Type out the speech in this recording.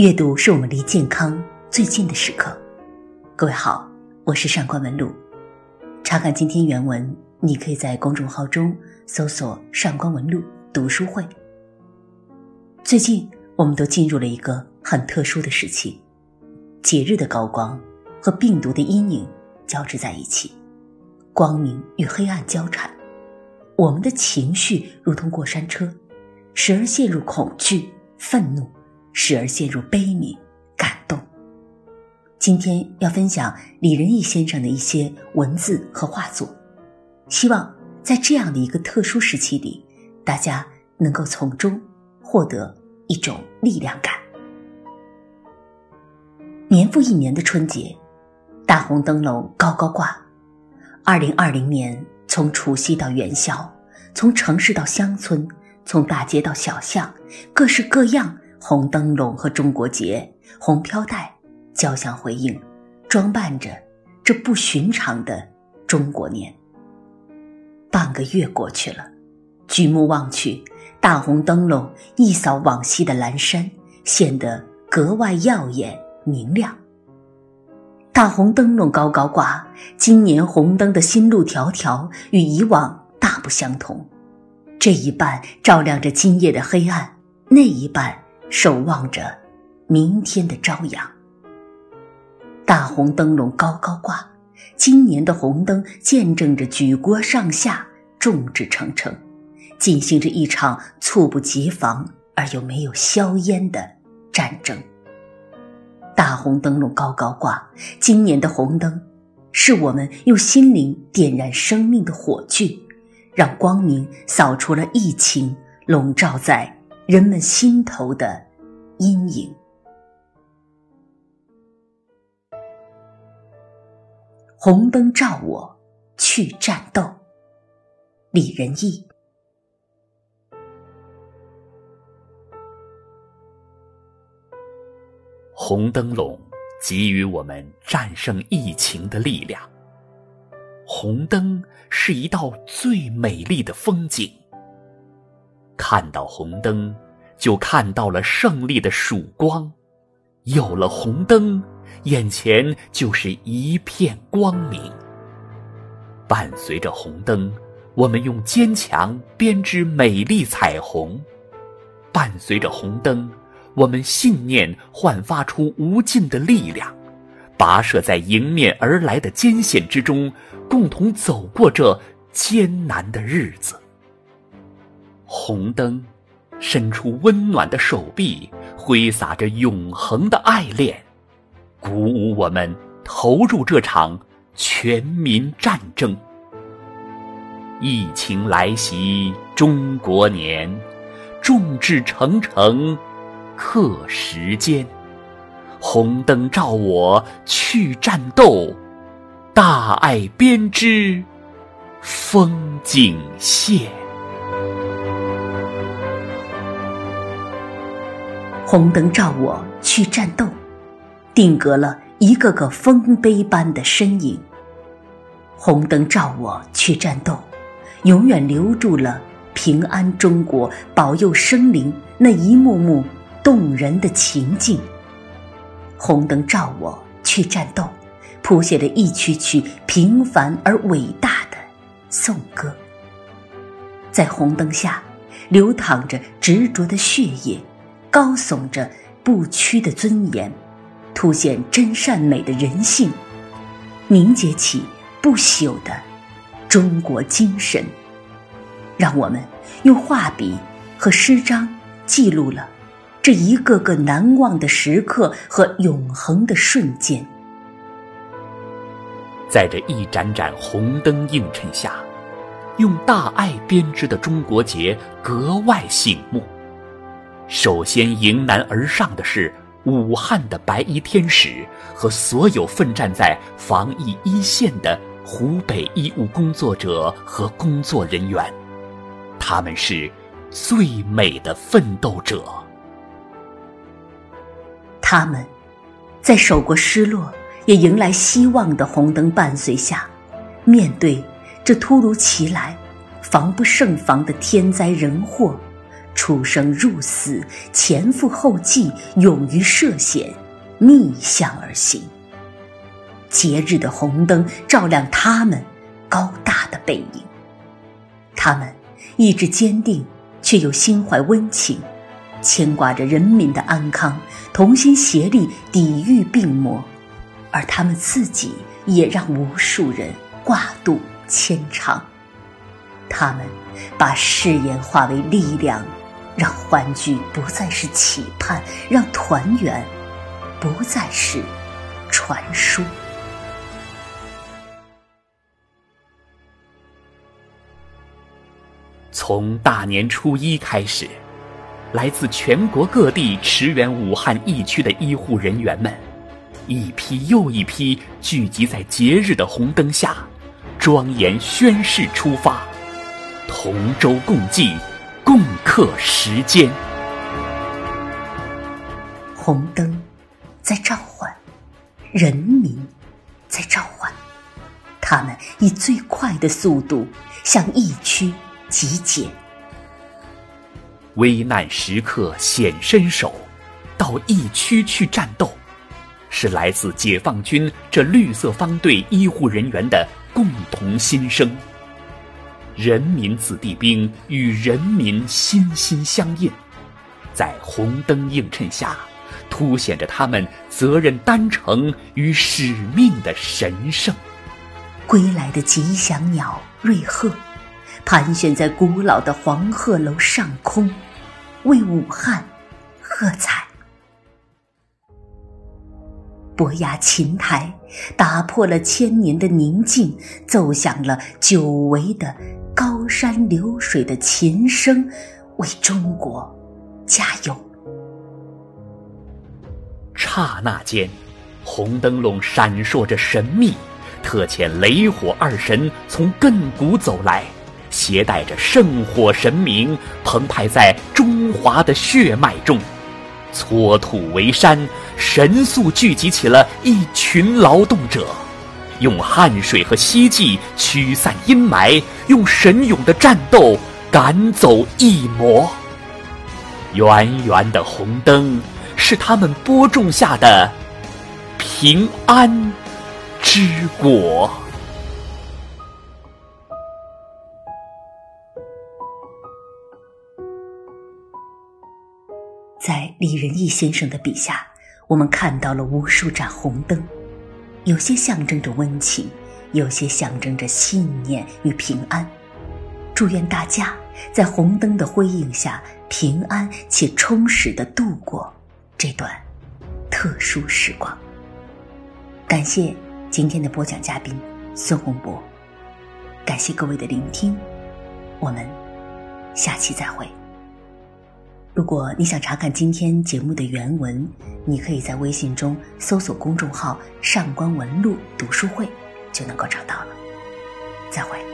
阅读是我们离健康最近的时刻。各位好，我是上官文露。查看今天原文，你可以在公众号中搜索“上官文露读书会”。最近，我们都进入了一个很特殊的时期，节日的高光和病毒的阴影交织在一起，光明与黑暗交缠。我们的情绪如同过山车，时而陷入恐惧、愤怒。时而陷入悲悯、感动。今天要分享李仁义先生的一些文字和画作，希望在这样的一个特殊时期里，大家能够从中获得一种力量感。年复一年的春节，大红灯笼高高挂。二零二零年，从除夕到元宵，从城市到乡村，从大街到小巷，各式各样。红灯笼和中国结、红飘带交相辉映，装扮着这不寻常的中国年。半个月过去了，举目望去，大红灯笼一扫往昔的阑珊，显得格外耀眼明亮。大红灯笼高高挂，今年红灯的新路条条与以往大不相同。这一半照亮着今夜的黑暗，那一半。守望着明天的朝阳，大红灯笼高高挂。今年的红灯见证着举国上下众志成城，进行着一场猝不及防而又没有硝烟的战争。大红灯笼高高挂。今年的红灯，是我们用心灵点燃生命的火炬，让光明扫除了疫情笼罩在。人们心头的阴影。红灯照我去战斗。李仁义。红灯笼给予我们战胜疫情的力量。红灯是一道最美丽的风景。看到红灯，就看到了胜利的曙光。有了红灯，眼前就是一片光明。伴随着红灯，我们用坚强编织美丽彩虹；伴随着红灯，我们信念焕发出无尽的力量，跋涉在迎面而来的艰险之中，共同走过这艰难的日子。红灯，伸出温暖的手臂，挥洒着永恒的爱恋，鼓舞我们投入这场全民战争。疫情来袭，中国年，众志成城，克时间。红灯照我去战斗，大爱编织风景线。红灯照我去战斗，定格了一个个丰碑般的身影。红灯照我去战斗，永远留住了平安中国、保佑生灵那一幕幕动人的情景。红灯照我去战斗，谱写了一曲曲平凡而伟大的颂歌。在红灯下，流淌着执着的血液。高耸着不屈的尊严，凸显真善美的人性，凝结起不朽的中国精神。让我们用画笔和诗章记录了这一个个难忘的时刻和永恒的瞬间。在这一盏盏红灯映衬下，用大爱编织的中国结格外醒目。首先迎难而上的是武汉的白衣天使和所有奋战在防疫一线的湖北医务工作者和工作人员，他们是最美的奋斗者。他们，在受过失落也迎来希望的红灯伴随下，面对这突如其来、防不胜防的天灾人祸。出生入死，前赴后继，勇于涉险，逆向而行。节日的红灯照亮他们高大的背影，他们意志坚定，却又心怀温情，牵挂着人民的安康，同心协力抵御病魔，而他们自己也让无数人挂肚牵肠。他们把誓言化为力量，让欢聚不再是期盼，让团圆不再是传说。从大年初一开始，来自全国各地驰援武汉疫区的医护人员们，一批又一批聚集在节日的红灯下，庄严宣誓出发，同舟共济，共克时艰。红灯在召唤，人民在召唤，他们以最快的速度向疫区。集结，危难时刻显身手，到疫区去战斗，是来自解放军这绿色方队医护人员的共同心声。人民子弟兵与人民心心相印，在红灯映衬下，凸显着他们责任担承与使命的神圣。归来的吉祥鸟瑞鹤。盘旋在古老的黄鹤楼上空，为武汉喝彩。伯牙琴台打破了千年的宁静，奏响了久违的高山流水的琴声，为中国加油。刹那间，红灯笼闪烁着神秘，特遣雷火二神从亘古走来。携带着圣火神明，澎湃在中华的血脉中，搓土为山，神速聚集起了一群劳动者，用汗水和希冀驱散阴霾，用神勇的战斗赶走疫魔。圆圆的红灯，是他们播种下的平安之果。在李仁义先生的笔下，我们看到了无数盏红灯，有些象征着温情，有些象征着信念与平安。祝愿大家在红灯的辉映下，平安且充实的度过这段特殊时光。感谢今天的播讲嘉宾孙洪博，感谢各位的聆听，我们下期再会。如果你想查看今天节目的原文，你可以在微信中搜索公众号“上官文录读书会”，就能够找到了。再会。